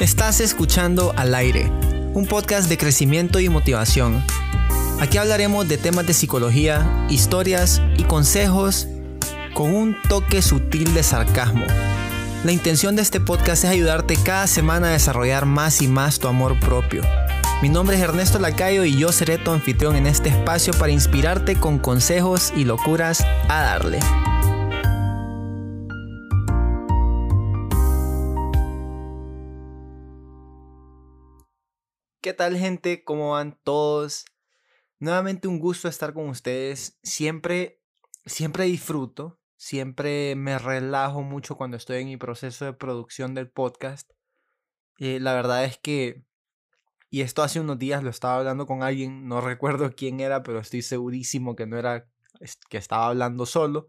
Estás escuchando Al aire, un podcast de crecimiento y motivación. Aquí hablaremos de temas de psicología, historias y consejos con un toque sutil de sarcasmo. La intención de este podcast es ayudarte cada semana a desarrollar más y más tu amor propio. Mi nombre es Ernesto Lacayo y yo seré tu anfitrión en este espacio para inspirarte con consejos y locuras a darle. ¿Qué tal gente? ¿Cómo van todos? Nuevamente un gusto estar con ustedes. Siempre, siempre disfruto, siempre me relajo mucho cuando estoy en mi proceso de producción del podcast. Eh, la verdad es que, y esto hace unos días lo estaba hablando con alguien, no recuerdo quién era, pero estoy segurísimo que no era que estaba hablando solo.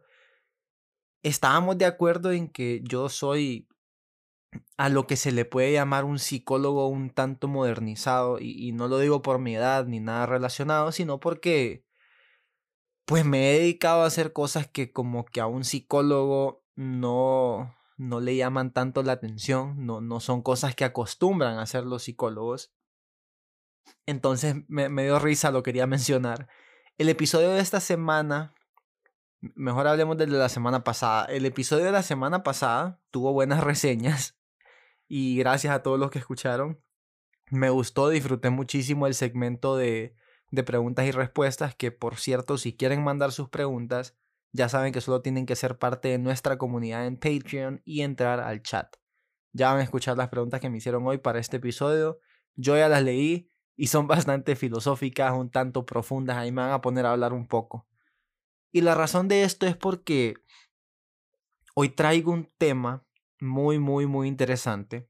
Estábamos de acuerdo en que yo soy a lo que se le puede llamar un psicólogo un tanto modernizado, y, no lo digo por mi edad ni nada relacionado, sino porque pues me he dedicado a hacer cosas que como que a un psicólogo no, no le llaman tanto la atención, no, no son cosas que acostumbran a hacer los psicólogos. Entonces me, me dio risa, lo quería mencionar. El episodio de esta semana, mejor hablemos del de la semana pasada. El episodio de la semana pasada tuvo buenas reseñas y gracias a todos los que escucharon. Me gustó, disfruté muchísimo el segmento de, de preguntas y respuestas, que por cierto, si quieren mandar sus preguntas, ya saben que solo tienen que ser parte de nuestra comunidad en Patreon y entrar al chat. Ya van a escuchar las preguntas que me hicieron hoy para este episodio. Yo ya las leí y son bastante filosóficas, un tanto profundas. Ahí me van a poner a hablar un poco. Y la razón de esto es porque hoy traigo un tema muy, muy, muy interesante.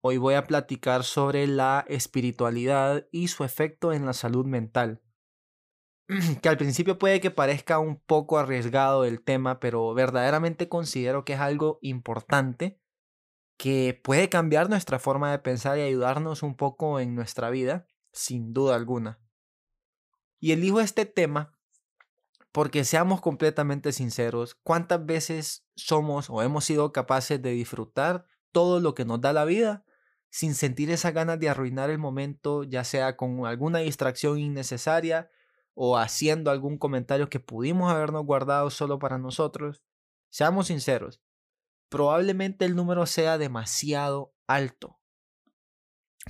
Hoy voy a platicar sobre la espiritualidad y su efecto en la salud mental. que al principio puede que parezca un poco arriesgado el tema, pero verdaderamente considero que es algo importante que puede cambiar nuestra forma de pensar y ayudarnos un poco en nuestra vida, sin duda alguna. Y elijo este tema porque seamos completamente sinceros, ¿cuántas veces somos o hemos sido capaces de disfrutar todo lo que nos da la vida sin sentir esa ganas de arruinar el momento, ya sea con alguna distracción innecesaria o haciendo algún comentario que pudimos habernos guardado solo para nosotros? Seamos sinceros, probablemente el número sea demasiado alto.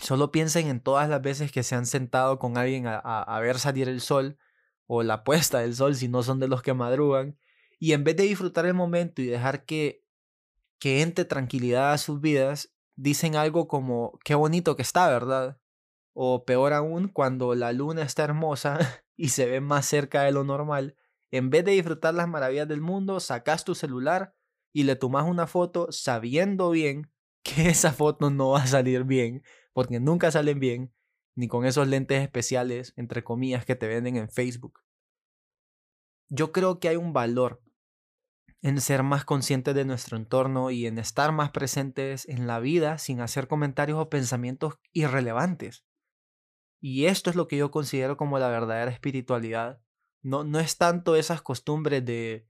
Solo piensen en todas las veces que se han sentado con alguien a, a ver salir el sol o la puesta del sol si no son de los que madrugan, y en vez de disfrutar el momento y dejar que, que entre tranquilidad a sus vidas, dicen algo como, qué bonito que está, ¿verdad? O peor aún, cuando la luna está hermosa y se ve más cerca de lo normal, en vez de disfrutar las maravillas del mundo, sacas tu celular y le tomas una foto sabiendo bien que esa foto no va a salir bien, porque nunca salen bien, ni con esos lentes especiales, entre comillas, que te venden en Facebook. Yo creo que hay un valor en ser más conscientes de nuestro entorno y en estar más presentes en la vida sin hacer comentarios o pensamientos irrelevantes. Y esto es lo que yo considero como la verdadera espiritualidad. No, no es tanto esas costumbres de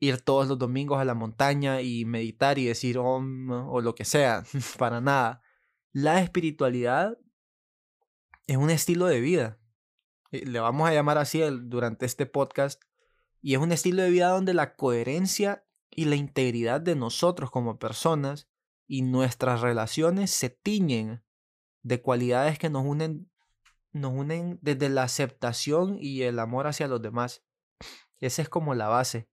ir todos los domingos a la montaña y meditar y decir om o lo que sea, para nada. La espiritualidad es un estilo de vida. Eh, le vamos a llamar así durante este podcast. Y es un estilo de vida donde la coherencia y la integridad de nosotros como personas y nuestras relaciones se tiñen de cualidades que nos unen, nos unen desde la aceptación y el amor hacia los demás. Esa es como la base.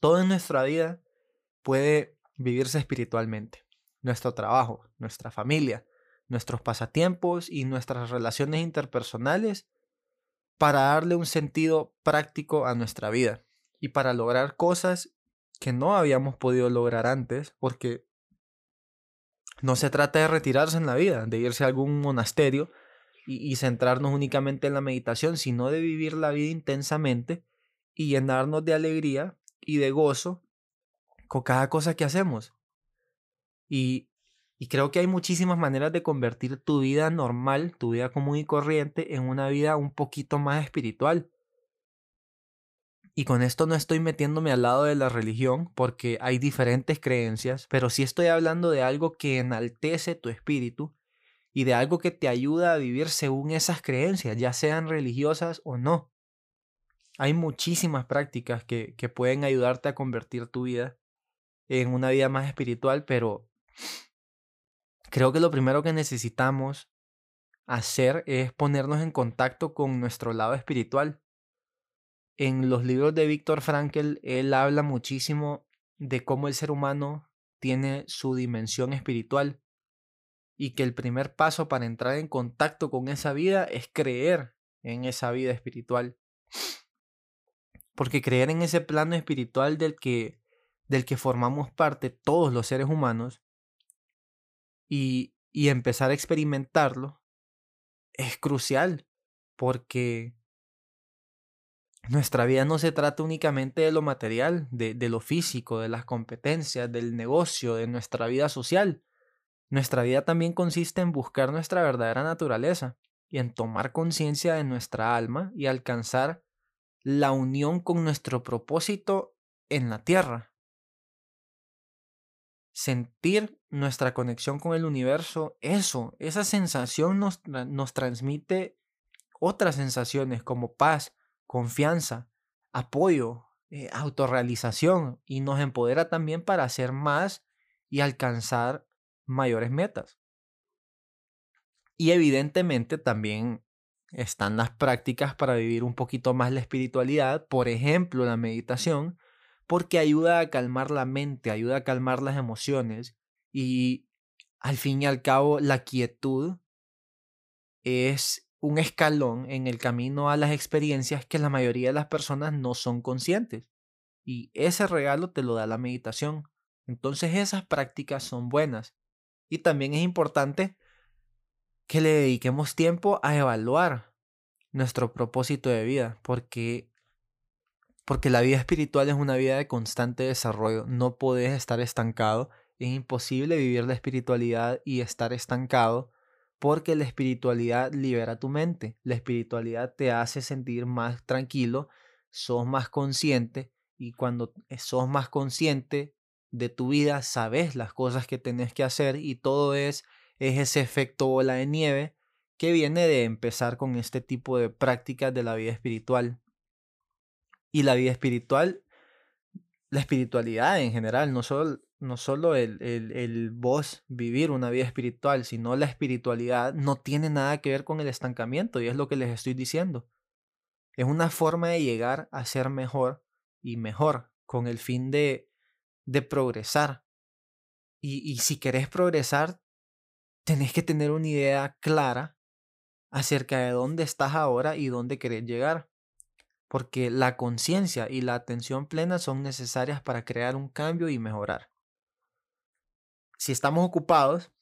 Todo en nuestra vida puede vivirse espiritualmente. Nuestro trabajo, nuestra familia, nuestros pasatiempos y nuestras relaciones interpersonales para darle un sentido práctico a nuestra vida y para lograr cosas que no habíamos podido lograr antes porque no se trata de retirarse en la vida, de irse a algún monasterio y, centrarnos únicamente en la meditación, sino de vivir la vida intensamente y llenarnos de alegría y de gozo con cada cosa que hacemos. Y y creo que hay muchísimas maneras de convertir tu vida normal, tu vida común y corriente, en una vida un poquito más espiritual. Y con esto no estoy metiéndome al lado de la religión porque hay diferentes creencias, pero sí estoy hablando de algo que enaltece tu espíritu y de algo que te ayuda a vivir según esas creencias, ya sean religiosas o no. Hay muchísimas prácticas que, que pueden ayudarte a convertir tu vida en una vida más espiritual, pero creo que lo primero que necesitamos hacer es ponernos en contacto con nuestro lado espiritual en los libros de Víctor Frankl, él habla muchísimo de cómo el ser humano tiene su dimensión espiritual y que el primer paso para entrar en contacto con esa vida es creer en esa vida espiritual. Porque creer en ese plano espiritual del que, del que formamos parte todos los seres humanos y, empezar a experimentarlo es crucial porque nuestra vida no se trata únicamente de lo material, de, lo físico, de las competencias, del negocio, de nuestra vida social. Nuestra vida también consiste en buscar nuestra verdadera naturaleza y en tomar conciencia de nuestra alma y alcanzar la unión con nuestro propósito en la tierra. Sentir nuestra conexión con el universo, eso, esa sensación nos, nos transmite otras sensaciones como paz, confianza, apoyo, eh, autorrealización y nos empodera también para hacer más y alcanzar mayores metas. Y evidentemente también están las prácticas para vivir un poquito más la espiritualidad, por ejemplo la meditación, porque ayuda a calmar la mente, ayuda a calmar las emociones y al fin y al cabo la quietud es un escalón en el camino a las experiencias que la mayoría de las personas no son conscientes. Y ese regalo te lo da la meditación. Entonces esas prácticas son buenas. Y también es importante que le dediquemos tiempo a evaluar nuestro propósito de vida, porque porque la vida espiritual es una vida de constante desarrollo, no puedes estar estancado, es imposible vivir la espiritualidad y estar estancado porque la espiritualidad libera tu mente, la espiritualidad te hace sentir más tranquilo, sos más consciente y cuando sos más consciente de tu vida, sabes las cosas que tenés que hacer y todo es, es ese efecto bola de nieve que viene de empezar con este tipo de prácticas de la vida espiritual. Y la vida espiritual, la espiritualidad en general, no solo no solo el, el, el, vos vivir una vida espiritual, sino la espiritualidad no tiene nada que ver con el estancamiento y es lo que les estoy diciendo. Es una forma de llegar a ser mejor y mejor con el fin de, de progresar. Y, y si querés progresar, tenés que tener una idea clara acerca de dónde estás ahora y dónde querés llegar. Porque la conciencia y la atención plena son necesarias para crear un cambio y mejorar. Si estamos ocupados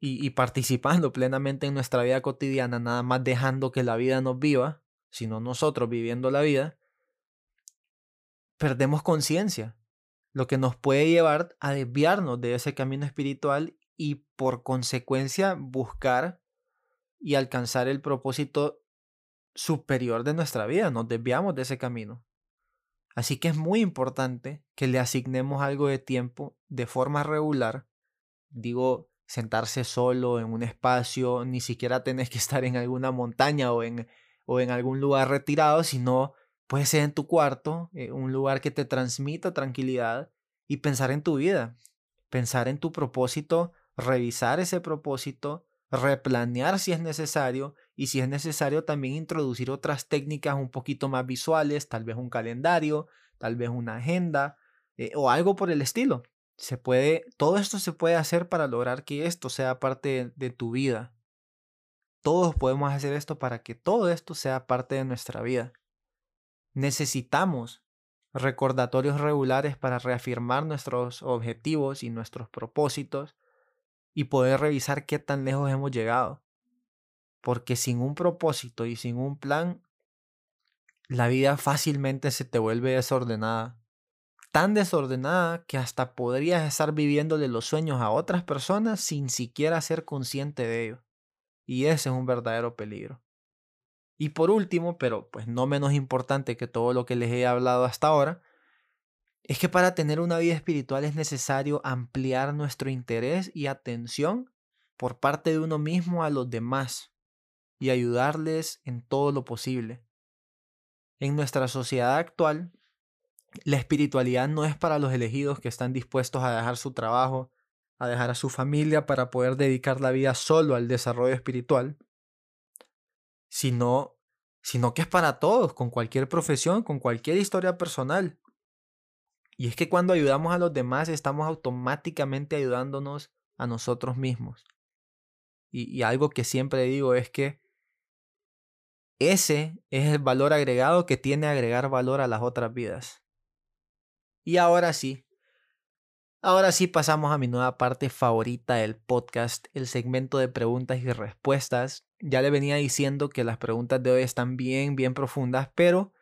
y, participando plenamente en nuestra vida cotidiana, nada más dejando que la vida nos viva, sino nosotros viviendo la vida, perdemos conciencia, lo que nos puede llevar a desviarnos de ese camino espiritual y por consecuencia buscar y alcanzar el propósito superior de nuestra vida, nos desviamos de ese camino. Así que es muy importante que le asignemos algo de tiempo de forma regular digo, sentarse solo en un espacio, ni siquiera tenés que estar en alguna montaña o en, o en algún lugar retirado, sino puede ser en tu cuarto, eh, un lugar que te transmita tranquilidad y pensar en tu vida, pensar en tu propósito, revisar ese propósito, replanear si es necesario y si es necesario también introducir otras técnicas un poquito más visuales, tal vez un calendario, tal vez una agenda eh, o algo por el estilo se puede, todo esto se puede hacer para lograr que esto sea parte de, tu vida. Todos podemos hacer esto para que todo esto sea parte de nuestra vida. Necesitamos recordatorios regulares para reafirmar nuestros objetivos y nuestros propósitos y poder revisar qué tan lejos hemos llegado. Porque sin un propósito y sin un plan, la vida fácilmente se te vuelve desordenada tan desordenada que hasta podrías estar viviéndole los sueños a otras personas sin siquiera ser consciente de ello. Y ese es un verdadero peligro. Y por último, pero pues no menos importante que todo lo que les he hablado hasta ahora, es que para tener una vida espiritual es necesario ampliar nuestro interés y atención por parte de uno mismo a los demás y ayudarles en todo lo posible. En nuestra sociedad actual, la espiritualidad no es para los elegidos que están dispuestos a dejar su trabajo, a dejar a su familia para poder dedicar la vida solo al desarrollo espiritual, sino, sino que es para todos, con cualquier profesión, con cualquier historia personal. Y es que cuando ayudamos a los demás estamos automáticamente ayudándonos a nosotros mismos. Y, algo que siempre digo es que ese es el valor agregado que tiene agregar valor a las otras vidas. Y ahora sí, ahora sí pasamos a mi nueva parte favorita del podcast, el segmento de preguntas y respuestas. Ya le venía diciendo que las preguntas de hoy están bien, bien profundas, pero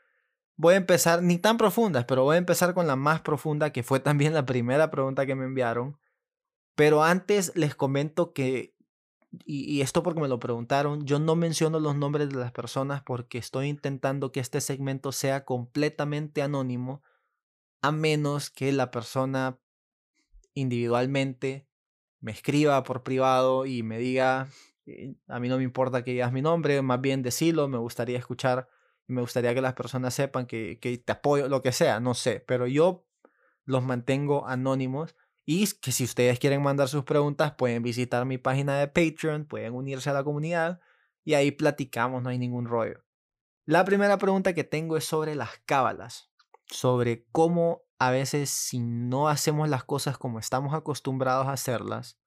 voy a empezar, ni tan profundas, pero voy a empezar con la más profunda, que fue también la primera pregunta que me enviaron. Pero antes les comento que y, esto porque me lo preguntaron, yo no menciono los nombres de las personas porque estoy intentando que este segmento sea completamente anónimo, a menos que la persona individualmente me escriba por privado y me diga, eh, a mí no me importa que digas mi nombre, más bien decirlo, me gustaría escuchar me gustaría que las personas sepan que, que te apoyo, lo que sea, no sé, pero yo los mantengo anónimos y que si ustedes quieren mandar sus preguntas, pueden visitar mi página de Patreon, pueden unirse a la comunidad y ahí platicamos, no hay ningún rollo. La primera pregunta que tengo es sobre las cábalas, sobre cómo a veces si no hacemos las cosas como estamos acostumbrados a hacerlas,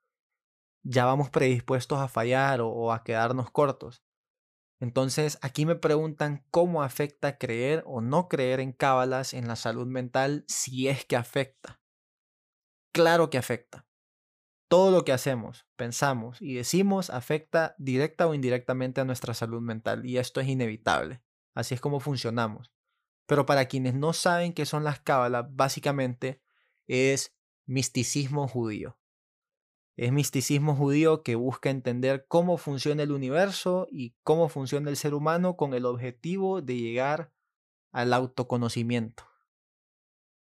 ya vamos predispuestos a fallar o, o a quedarnos cortos. Entonces, aquí me preguntan cómo afecta creer o no creer en cábalas en la salud mental si es que afecta claro que afecta. Todo lo que hacemos, pensamos y decimos afecta directa o indirectamente a nuestra salud mental y esto es inevitable. Así es como funcionamos. Pero para quienes no saben qué son las cábalas, básicamente es misticismo judío. Es misticismo judío que busca entender cómo funciona el universo y cómo funciona el ser humano con el objetivo de llegar al autoconocimiento.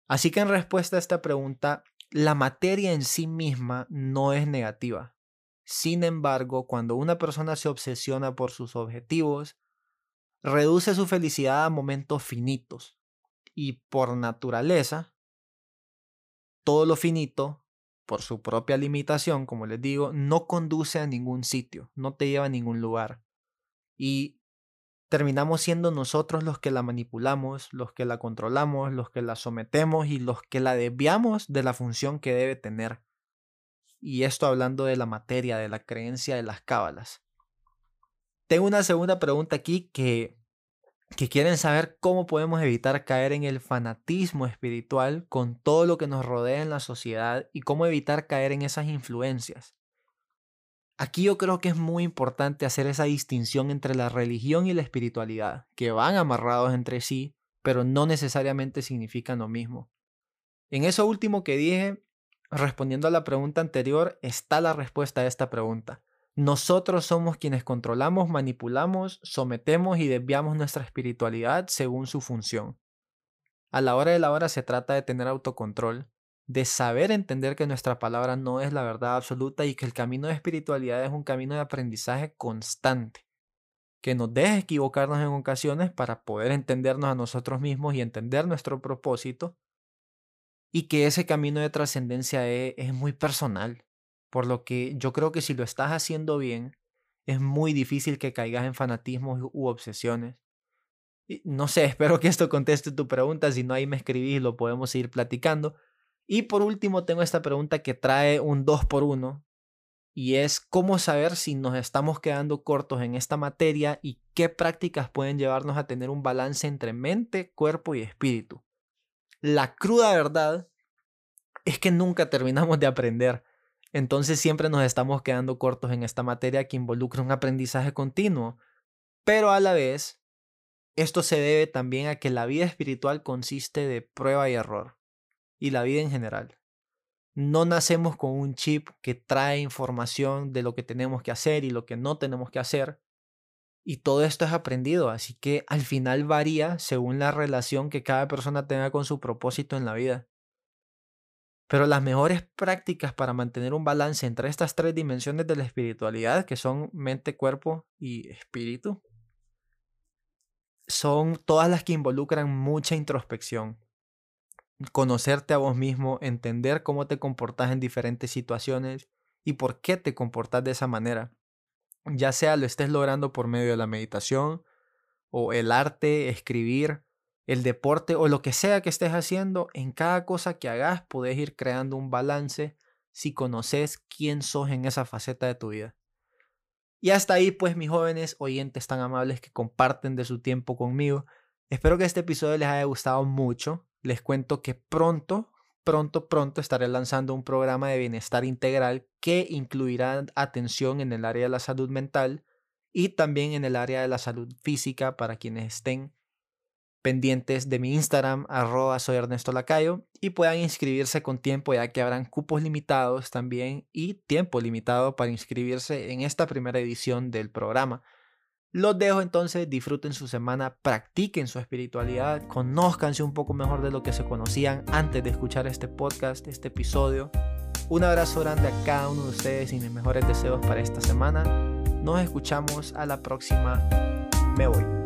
Así que en respuesta a esta pregunta, la materia en sí misma no es negativa. Sin embargo, cuando una persona se obsesiona por sus objetivos, reduce su felicidad a momentos finitos. Y por naturaleza, todo lo finito, por su propia limitación, como les digo, no conduce a ningún sitio, no te lleva a ningún lugar. Y terminamos siendo nosotros los que la manipulamos, los que la controlamos, los que la sometemos y los que la desviamos de la función que debe tener. Y esto hablando de la materia, de la creencia de las cábalas. Tengo una segunda pregunta aquí que, que quieren saber cómo podemos evitar caer en el fanatismo espiritual con todo lo que nos rodea en la sociedad y cómo evitar caer en esas influencias. Aquí yo creo que es muy importante hacer esa distinción entre la religión y la espiritualidad, que van amarrados entre sí, pero no necesariamente significan lo mismo. En eso último que dije, respondiendo a la pregunta anterior, está la respuesta a esta pregunta. Nosotros somos quienes controlamos, manipulamos, sometemos y desviamos nuestra espiritualidad según su función. A la hora de la hora se trata de tener autocontrol, de saber entender que nuestra palabra no es la verdad absoluta y que el camino de espiritualidad es un camino de aprendizaje constante, que nos deja equivocarnos en ocasiones para poder entendernos a nosotros mismos y entender nuestro propósito, y que ese camino de trascendencia es, es, muy personal, por lo que yo creo que si lo estás haciendo bien, es muy difícil que caigas en fanatismos u obsesiones. No sé, espero que esto conteste tu pregunta, si no ahí me escribís y lo podemos seguir platicando. Y por último, tengo esta pregunta que trae un 2 por 1 y es cómo saber si nos estamos quedando cortos en esta materia y qué prácticas pueden llevarnos a tener un balance entre mente, cuerpo y espíritu. La cruda verdad es que nunca terminamos de aprender, entonces siempre nos estamos quedando cortos en esta materia que involucra un aprendizaje continuo, pero a la vez, esto se debe también a que la vida espiritual consiste de prueba y error y la vida en general. No nacemos con un chip que trae información de lo que tenemos que hacer y lo que no tenemos que hacer. Y todo esto es aprendido, así que al final varía según la relación que cada persona tenga con su propósito en la vida. Pero las mejores prácticas para mantener un balance entre estas tres dimensiones de la espiritualidad, que son mente, cuerpo y espíritu, son todas las que involucran mucha introspección. Conocerte a vos mismo, entender cómo te comportas en diferentes situaciones y por qué te comportas de esa manera ya sea lo estés logrando por medio de la meditación o el arte, escribir, el deporte o lo que sea que estés haciendo, en cada cosa que hagas puedes ir creando un balance si conoces quién sos en esa faceta de tu vida. Y hasta ahí, pues, mis jóvenes oyentes tan amables que comparten de su tiempo conmigo. Espero que este episodio les haya gustado mucho. Les cuento que pronto pronto, pronto estaré lanzando un programa de bienestar integral que incluirá atención en el área de la salud mental y también en el área de la salud física para quienes estén pendientes de mi Instagram, arroba soy Ernesto Lacayo, y puedan inscribirse con tiempo ya que habrán cupos limitados también y tiempo limitado para inscribirse en esta primera edición del programa. Los dejo entonces, disfruten su semana, practiquen su espiritualidad, conózcanse un poco mejor de lo que se conocían antes de escuchar este podcast, este episodio. Un abrazo grande a cada uno de ustedes y mis mejores deseos para esta semana. Nos escuchamos a la próxima. Me voy.